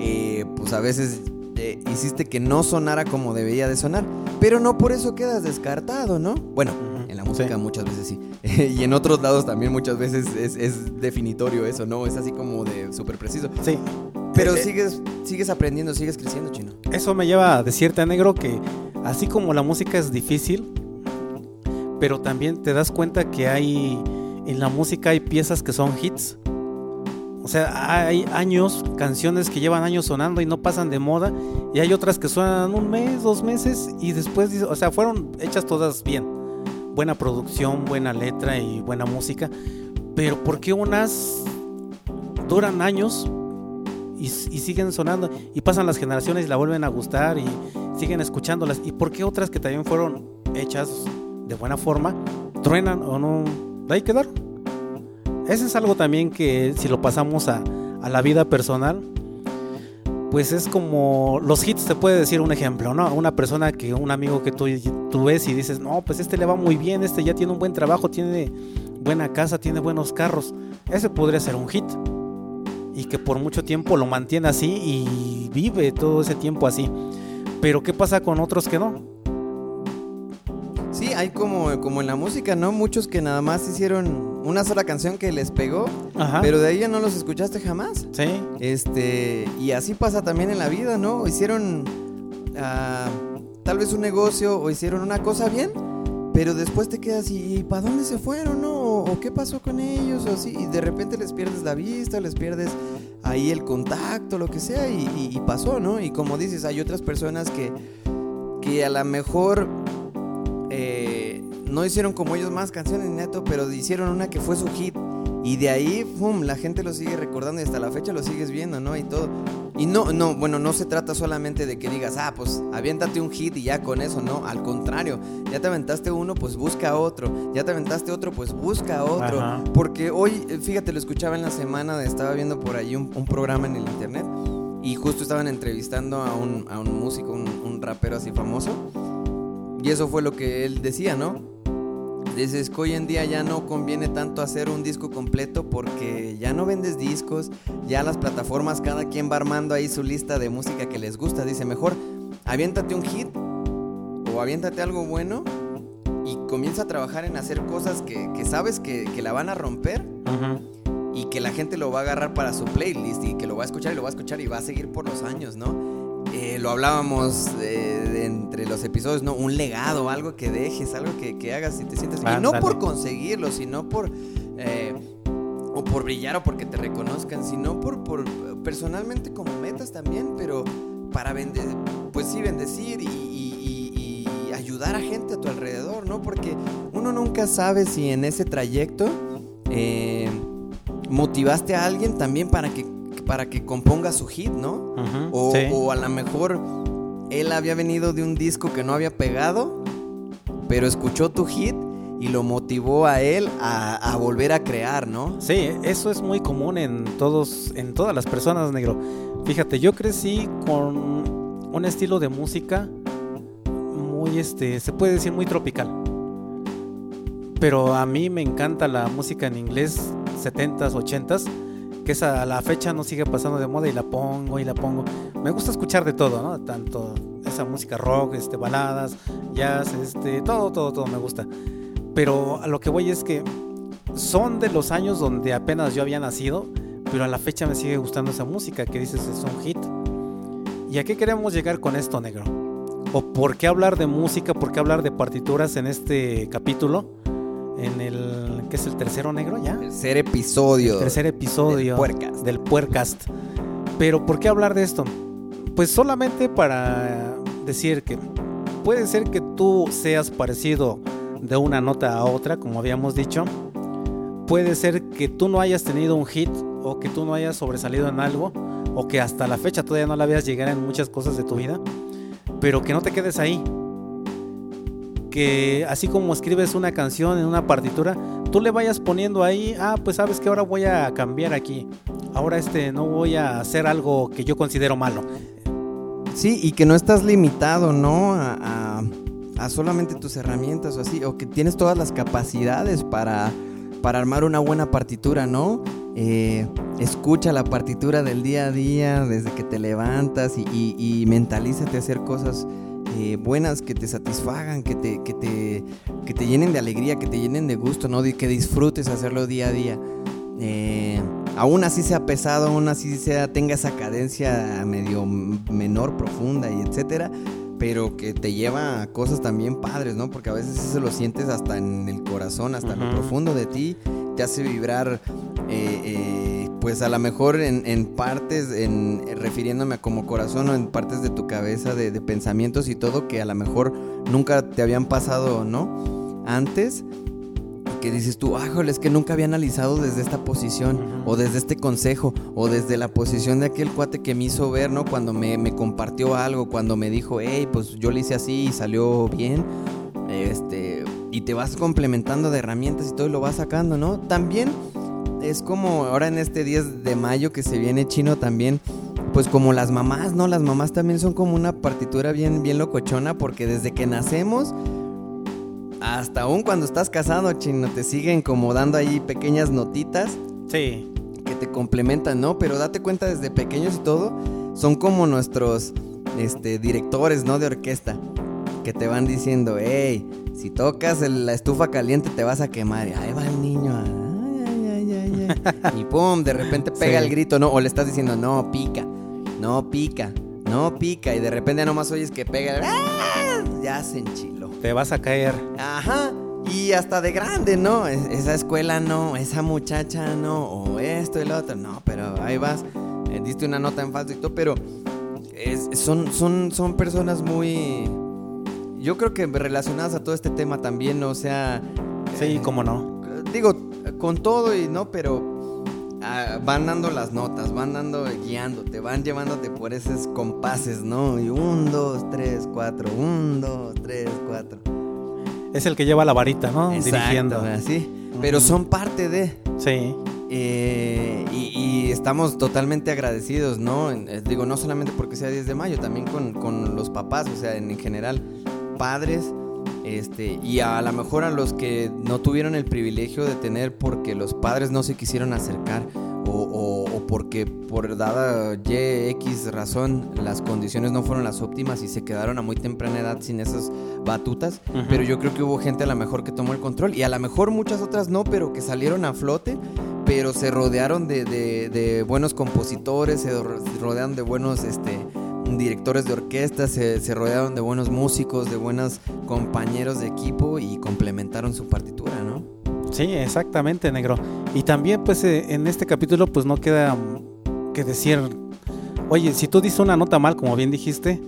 A: Eh, pues a veces eh, hiciste que no sonara como debía de sonar, pero no por eso quedas descartado, ¿no? Bueno, en la música muchas veces sí, [laughs] y en otros lados también muchas veces es, es definitorio eso, ¿no? Es así como de súper preciso.
B: Sí.
A: Pero
B: Eh, eh,
A: sigues, sigues aprendiendo, sigues creciendo, chino.
B: Eso me lleva a decirte, negro, que así como la música es difícil, pero también te das cuenta que hay en la música hay piezas que son hits. O sea, hay años, canciones que llevan años sonando y no pasan de moda, y hay otras que suenan un mes, dos meses, y después, o sea, fueron hechas todas bien. Buena producción, buena letra y buena música, pero ¿por qué unas duran años y, siguen sonando y pasan las generaciones y la vuelven a gustar y siguen escuchándolas. ¿Y por qué otras que también fueron hechas de buena forma truenan o no? Ahí quedaron. Ese es algo también que si lo pasamos a, a la vida personal, pues es como los hits, te puede decir un ejemplo, ¿no? Una persona que, un amigo que tú, tú ves y dices, no, pues este le va muy bien, este ya tiene un buen trabajo, tiene buena casa, tiene buenos carros. Ese podría ser un hit y que por mucho tiempo lo mantiene así y vive todo ese tiempo así. Pero ¿qué pasa con otros que no?
A: Sí, hay como, como en la música, ¿no? Muchos que nada más hicieron una sola canción que les pegó,
B: Ajá.
A: pero de ahí ya no los escuchaste jamás.
B: sí,
A: Este, y así pasa también en la vida, ¿no? Hicieron ah, tal vez un negocio o hicieron una cosa bien, pero después te quedas y, ¿para dónde se fueron, no? O, o qué pasó con ellos, o así, y de repente les pierdes la vista, les pierdes ahí el contacto, lo que sea, y, y- y pasó, ¿no? Y como dices, hay otras personas que, que a lo mejor no hicieron como ellos más canciones neto, pero hicieron una que fue su hit. Y de ahí, pum, la gente lo sigue recordando y hasta la fecha lo sigues viendo, ¿no? Y todo. Y no, no, bueno, no se trata solamente de que digas, ah, pues aviéntate un hit y ya con eso, no. Al contrario, ya te aventaste uno, pues busca otro. Ya te aventaste otro, pues busca otro.
B: Ajá.
A: Porque hoy, fíjate, lo escuchaba en la semana, estaba viendo por ahí un, un programa en el internet y justo estaban entrevistando a un, a un músico, un, un rapero así famoso. Y eso fue lo que él decía, ¿no? Dices que hoy en día ya no conviene tanto hacer un disco completo porque ya no vendes discos, ya las plataformas cada quien va armando ahí su lista de música que les gusta. Dice, mejor aviéntate un hit o aviéntate algo bueno y comienza a trabajar en hacer cosas que, que sabes que, que la van a romper y que la gente lo va a agarrar para su playlist y que lo va a escuchar y lo va a escuchar y va a seguir por los años, ¿no? Eh, lo hablábamos eh, entre los episodios, ¿no? Un legado, algo que dejes, algo que, que hagas y te sientas... Y no por conseguirlo, sino por... eh, o por brillar o porque te reconozcan, sino por, por personalmente como metas también, pero para vender, pues sí, bendecir y, y- y- y ayudar a gente a tu alrededor, ¿no? Porque uno nunca sabe si en ese trayecto eh, motivaste a alguien también para que, para que componga su hit, ¿no?
B: Ujú.
A: O,
B: Sí.
A: o a lo mejor él había venido de un disco que no había pegado, pero escuchó tu hit y lo motivó a él a, a volver a crear, ¿no?
B: Sí, eso es muy común en todos, en todas las personas, negro. Fíjate, yo crecí con un estilo de música muy, este, se puede decir muy tropical. Pero a mí me encanta la música en inglés 70s, 80s, que esa a la fecha no sigue pasando de moda y la pongo y la pongo. Me gusta escuchar de todo, ¿no? Tanto esa música rock, este, baladas, jazz, este, todo, todo, todo me gusta. Pero a lo que voy es que son de los años donde apenas yo había nacido, pero a la fecha me sigue gustando esa música que dices es un hit. ¿Y a qué queremos llegar con esto, negro? ¿O por qué hablar de música? ¿Por qué hablar de partituras en este capítulo? En el, ¿qué es el tercero negro ya?
A: Tercer episodio.
B: Tercer episodio
A: del Puercast.
B: del Puercast. Pero ¿por qué hablar de esto? Pues solamente para decir que puede ser que tú seas parecido de una nota a otra, como habíamos dicho. Puede ser que tú no hayas tenido un hit o que tú no hayas sobresalido en algo o que hasta la fecha todavía no la veas llegar en muchas cosas de tu vida, pero que no te quedes ahí. Que así como escribes una canción en una partitura, tú le vayas poniendo ahí, ah, pues sabes que ahora voy a cambiar aquí. Ahora este no voy a hacer algo que yo considero malo.
A: Sí, y que no estás limitado, ¿no? A, solamente tus herramientas o así, o que tienes todas las capacidades para, para armar una buena partitura, ¿no? Eh, escucha la partitura del día a día desde que te levantas y, y, mentalízate a hacer cosas eh, buenas que te satisfagan, que te, que, te, que te llenen de alegría, que te llenen de gusto, ¿no? que disfrutes hacerlo día a día. Eh, aún así sea pesado, aún así sea, tenga esa cadencia medio menor, profunda y etcétera, pero que te lleva a cosas también padres, ¿no? Porque a veces eso lo sientes hasta en el corazón, hasta en lo profundo de ti, te hace vibrar, eh, eh, pues a lo mejor en, partes, en, refiriéndome a como corazón o en partes de tu cabeza, de, de pensamientos y todo que a lo mejor nunca te habían pasado, ¿no? Antes que dices tú, ah, es que nunca había analizado desde esta posición, o desde este consejo, o desde la posición de aquel cuate que me hizo ver, ¿no? Cuando me, compartió algo, cuando me dijo, hey, pues yo le hice así y salió bien. Este, y te vas complementando de herramientas y todo y lo vas sacando, ¿no? También es como ahora en este 10 de mayo que se viene chino también pues como las mamás, ¿no? Las mamás también son como una partitura bien, bien locochona porque desde que nacemos hasta aún cuando estás casado, chino, te siguen como dando ahí pequeñas notitas.
B: Sí.
A: Que te complementan, ¿no? Pero date cuenta desde pequeños y todo, son como nuestros este, directores, ¿no? De orquesta. Que te van diciendo, hey, si tocas la estufa caliente te vas a quemar. Y ahí va el niño. Y pum, de repente pega el grito, ¿no? O le estás diciendo, no, pica, no pica, no pica. Y de repente nomás oyes que pega. ¡Ah! Ya se enchiló
B: te vas a caer.
A: Ajá. Y hasta de grande, ¿no? Esa escuela no, esa muchacha no, o esto y lo otro, no, pero ahí vas, eh, diste una nota en falso y todo, pero son, son, son personas muy, yo creo que relacionadas a todo este tema también, o sea...
B: Sí, eh, cómo no.
A: Digo, con todo y no, pero ah, van dando las notas, van dando, guiándote, van llevándote por esos compases, ¿no? Y un, dos, tres, cuatro, un, dos, tres, cuatro.
B: Es el que lleva la varita, ¿no?
A: Dirigiendo. Así. Pero son parte de.
B: Sí.
A: Eh, y, estamos totalmente agradecidos, ¿no? Eh, digo, no solamente porque sea 10 de mayo, también con, los papás, o sea, en, general, padres, este, y a lo mejor a los que no tuvieron el privilegio de tener porque los padres no se quisieron acercar o, porque por dada Y, X razón las condiciones no fueron las óptimas y se quedaron a muy temprana edad sin esas batutas. Pero yo creo que hubo gente a lo mejor que tomó el control y a lo mejor muchas otras no, pero que salieron a flote, pero se rodearon de, buenos compositores, se rodearon de buenos este, directores de orquesta, se, se rodearon de buenos músicos, de buenos compañeros de equipo y complementaron su partitura, ¿no?
B: Sí, exactamente, negro. Y también, pues, eh, en este capítulo, pues no queda que decir, oye, si tú dices una nota mal, como bien dijiste,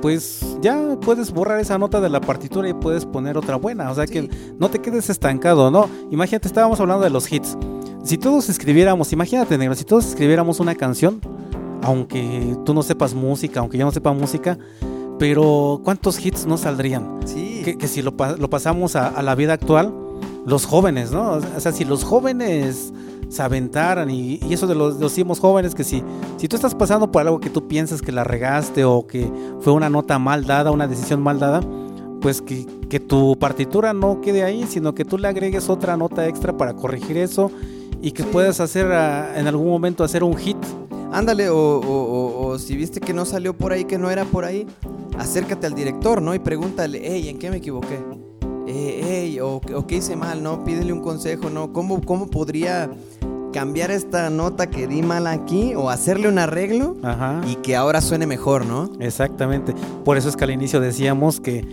B: pues ya puedes borrar esa nota de la partitura y puedes poner otra buena. O sea que no te quedes estancado, ¿no? Imagínate, estábamos hablando de los hits. Si todos escribiéramos, imagínate, negro, si todos escribiéramos una canción, aunque tú no sepas música, aunque yo no sepa música, pero ¿cuántos hits no saldrían?
A: Sí.
B: Que, si lo, pasamos a la vida actual, los jóvenes, ¿no? O sea, si los jóvenes se aventaran y, eso de los decimos jóvenes que si, si tú estás pasando por algo que tú piensas que la regaste o que fue una nota mal dada, una decisión mal dada, pues que, tu partitura no quede ahí, sino que tú le agregues otra nota extra para corregir eso y que puedas hacer ah, en algún momento hacer un hit.
A: Ándale, o, si viste que no salió por ahí, que no era por ahí, acércate al director, ¿no? Y pregúntale, hey, ¿en qué me equivoqué? eh, o, qué hice mal, ¿no? Pídele un consejo, ¿no? ¿Cómo, ¿Cómo podría cambiar esta nota que di mal aquí o hacerle un arreglo y que ahora suene mejor, ¿no?
B: Exactamente. Por eso es que al inicio decíamos que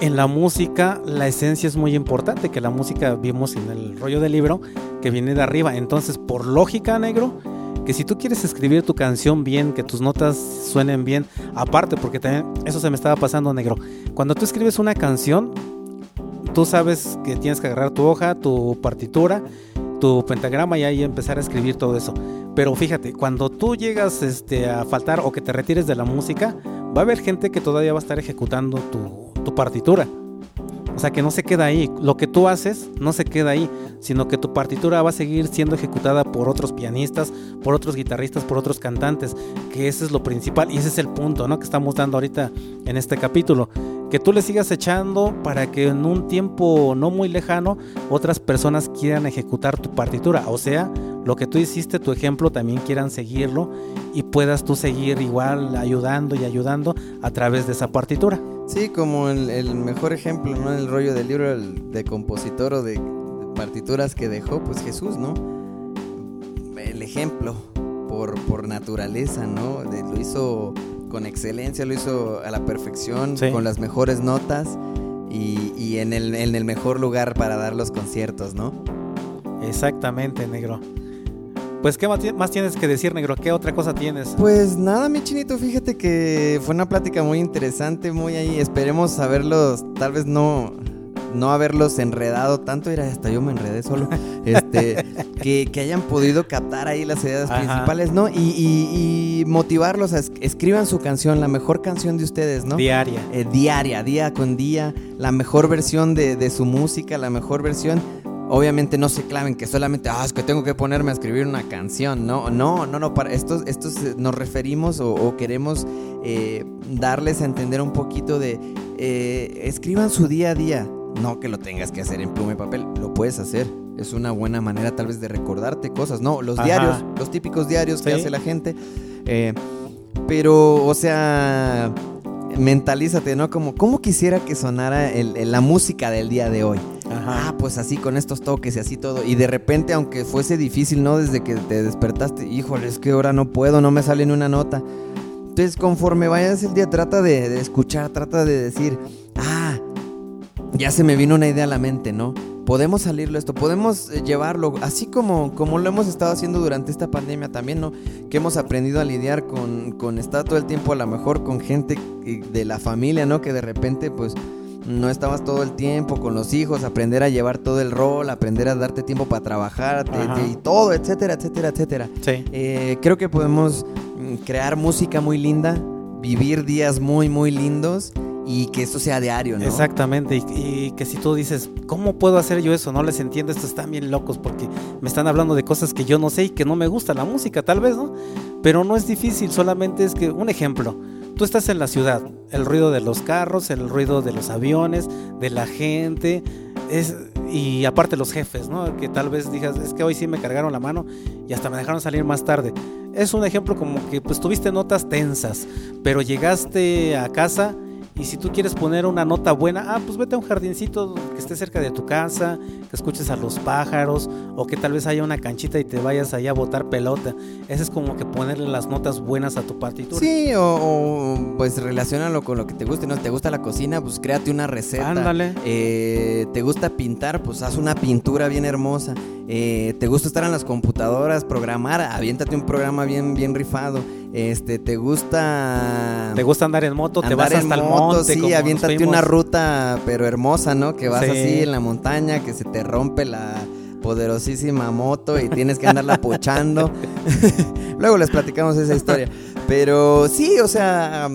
B: en la música la esencia es muy importante, que la música vimos en el rollo del libro que viene de arriba. Entonces, por lógica, negro, que si tú quieres escribir tu canción bien, que tus notas suenen bien, aparte, porque también eso se me estaba pasando, negro. Cuando tú escribes una canción, tú sabes que tienes que agarrar tu hoja, tu partitura, tu pentagrama y ahí empezar a escribir todo eso. Pero fíjate, cuando tú llegas este, a faltar o que te retires de la música, va a haber gente que todavía va a estar ejecutando tu, partitura. O sea, que no se queda ahí. Lo que tú haces no se queda ahí, sino que tu partitura va a seguir siendo ejecutada por otros pianistas, por otros guitarristas, por otros cantantes, que ese es lo principal y ese es el punto, ¿no? Que estamos dando ahorita en este capítulo. Que tú le sigas echando para que en un tiempo no muy lejano otras personas quieran ejecutar tu partitura. O sea, lo que tú hiciste, tu ejemplo, también quieran seguirlo y puedas tú seguir igual ayudando y ayudando a través de esa partitura.
A: Sí, como el, mejor ejemplo, ¿no? El rollo del libro de compositor o de, partituras que dejó, pues Jesús, ¿no? El ejemplo por, por naturaleza, ¿no? lo hizo con excelencia, lo hizo a la perfección, con las mejores notas y, y en, el, en el mejor lugar para dar los conciertos, ¿no?
B: Exactamente, negro. Pues, ¿qué más tienes que decir, negro? ¿Qué otra cosa tienes?
A: Pues nada, mi chinito, fíjate que fue una plática muy interesante, muy ahí. Esperemos saberlos, tal vez no, no haberlos enredado tanto, era hasta yo me enredé solo, [laughs] este, que, hayan podido captar ahí las ideas principales, ¿no? Y, motivarlos a escriban su canción, la mejor canción de ustedes, ¿no?
B: Diaria.
A: Eh, diaria, día con día, la mejor versión de, de su música, la mejor versión obviamente no se claven que solamente, ah, es que tengo que ponerme a escribir una canción. No, no, no, no, para estos, estos eh, nos referimos o, queremos eh, darles a entender un poquito de, eh, escriban su día a día. No que lo tengas que hacer en pluma y papel, lo puedes hacer. Es una buena manera tal vez de recordarte cosas, ¿no? Los diarios, los típicos diarios que hace la gente. pero, o sea, mentalízate, ¿no? Como, ¿cómo quisiera que sonara la música del día de hoy? Ah, pues así con estos toques y así todo. Y de repente, aunque fuese difícil, ¿no? Desde que te despertaste, híjole, es que ahora no puedo, no me sale ni una nota. Entonces, conforme vayas el día, trata de, de escuchar, trata de decir, ya se me vino una idea a la mente, ¿no? podemos salirlo esto, podemos eh, llevarlo, así como, como lo hemos estado haciendo durante esta pandemia también, ¿no? Que hemos aprendido a lidiar con, con estar todo el tiempo a lo mejor con gente de la familia, ¿no? Que de repente pues no estabas todo el tiempo con los hijos, aprender a llevar todo el rol, aprender a darte tiempo para trabajar y todo, etcétera, etcétera, etcétera.
B: Sí.
A: Eh, creo que podemos mm, crear música muy linda, vivir días muy, muy lindos y que esto sea diario, ¿no?
B: Exactamente, y, que si tú dices, ¿cómo puedo hacer yo eso? No les entiendo, estos están bien locos porque me están hablando de cosas que yo no sé y que no me gusta la música, tal vez, ¿no? Pero no es difícil, solamente es que, un ejemplo, tú estás en la ciudad, el ruido de los carros, el ruido de los aviones, de la gente, es, y aparte los jefes, ¿no? Que tal vez digas, es que hoy sí me cargaron la mano y hasta me dejaron salir más tarde. Es un ejemplo como que pues tuviste notas tensas, pero llegaste a casa y si tú quieres poner una nota buena, ah, pues vete a un jardincito que esté cerca de tu casa, que escuches a los pájaros, o que tal vez haya una canchita y te vayas allá a botar pelota. Ese es como que ponerle las notas buenas a tu partitura.
A: Sí, o, pues relacionalo con lo que te guste, ¿no? ¿Te gusta la cocina? Pues créate una receta.
B: Ándale.
A: Eh, ¿Te gusta pintar? Pues haz una pintura bien hermosa. Eh, ¿Te gusta estar en las computadoras, programar? Aviéntate un programa bien, bien rifado. Este, ¿te gusta.
B: ¿Te gusta andar en moto? ¿Te vas hasta el monte?
A: Sí, aviéntate una ruta, pero hermosa, ¿no? Que vas así en la montaña, que se te rompe la poderosísima moto y tienes que andarla pochando. [laughs] Luego les platicamos esa historia. Pero sí, o sea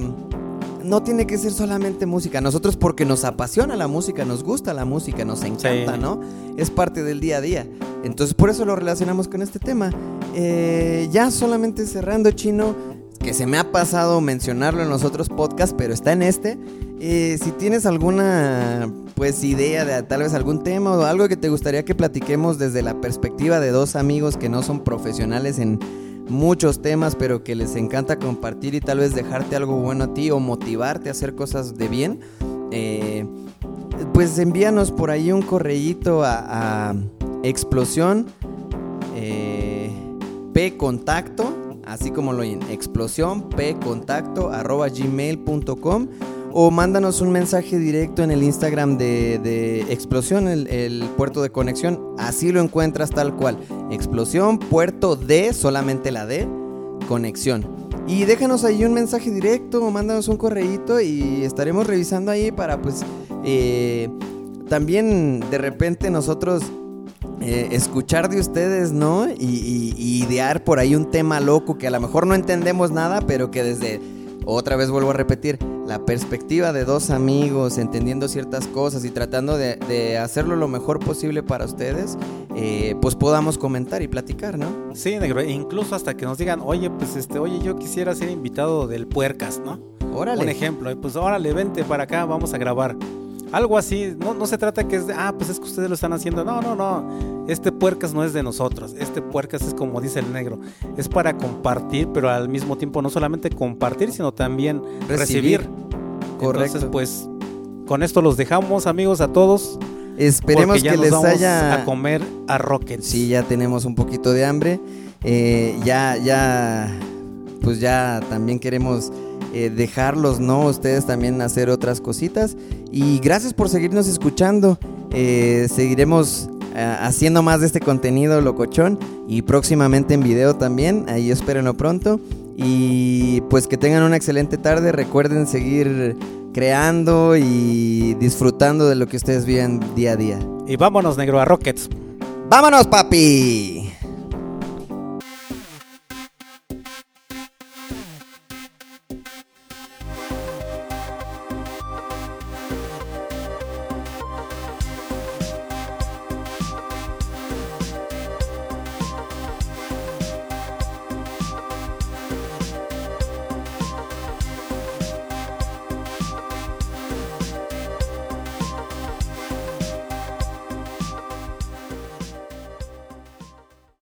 A: no tiene que ser solamente música. Nosotros porque nos apasiona la música, nos gusta la música, nos encanta, ¿no? Es parte del día a día. Entonces por eso lo relacionamos con este tema. Eh, ya solamente cerrando, chino, que se me ha pasado mencionarlo en los otros podcasts, pero está en este. Eh, si tienes alguna pues idea de tal vez algún tema o algo que te gustaría que platiquemos desde la perspectiva de dos amigos que no son profesionales en muchos temas, pero que les encanta compartir y tal vez dejarte algo bueno a ti o motivarte a hacer cosas de bien, eh, pues envíanos por ahí un correíto a, explosión eh, p contacto, así como lo en explosión p contacto arroba gmail.com o mándanos un mensaje directo en el Instagram de, Explosión, el, puerto de conexión. Así lo encuentras tal cual. Explosión, puerto de, solamente la de, conexión. Y déjanos ahí un mensaje directo o mándanos un correíto y estaremos revisando ahí para pues eh, también de repente nosotros eh, escuchar de ustedes, ¿no? y idear por ahí un tema loco que a lo mejor no entendemos nada, pero que desde otra vez vuelvo a repetir, la perspectiva de dos amigos, entendiendo ciertas cosas y tratando de, hacerlo lo mejor posible para ustedes, eh, pues podamos comentar y platicar, ¿no?
B: Sí, negro, e incluso hasta que nos digan, oye, pues este, oye, yo quisiera ser invitado del Puercas, ¿no? Órale. Un ejemplo, pues órale, vente para acá, vamos a grabar. Algo así, no, no se trata que es de, ah, pues es que ustedes lo están haciendo. No, no, no. Este puercas no es de nosotros. Este puercas es como dice el negro. Es para compartir, pero al mismo tiempo no solamente compartir, sino también recibir. Correcto. Entonces, pues, con esto los dejamos, amigos, a todos.
A: Esperemos que les haya.
B: A comer a Rockets.
A: Sí, ya tenemos un poquito de hambre. Eh, ya, ya. Pues ya también queremos eh, dejarlos, ¿no? Ustedes también hacer otras cositas. Y gracias por seguirnos escuchando. Eh, seguiremos eh, haciendo más de este contenido locochón y próximamente en video también. Ahí espérenlo pronto. Y pues que tengan una excelente tarde. Recuerden seguir creando y disfrutando de lo que ustedes viven día a día.
B: Y vámonos, negro, a Rockets.
A: ¡Vámonos, papi!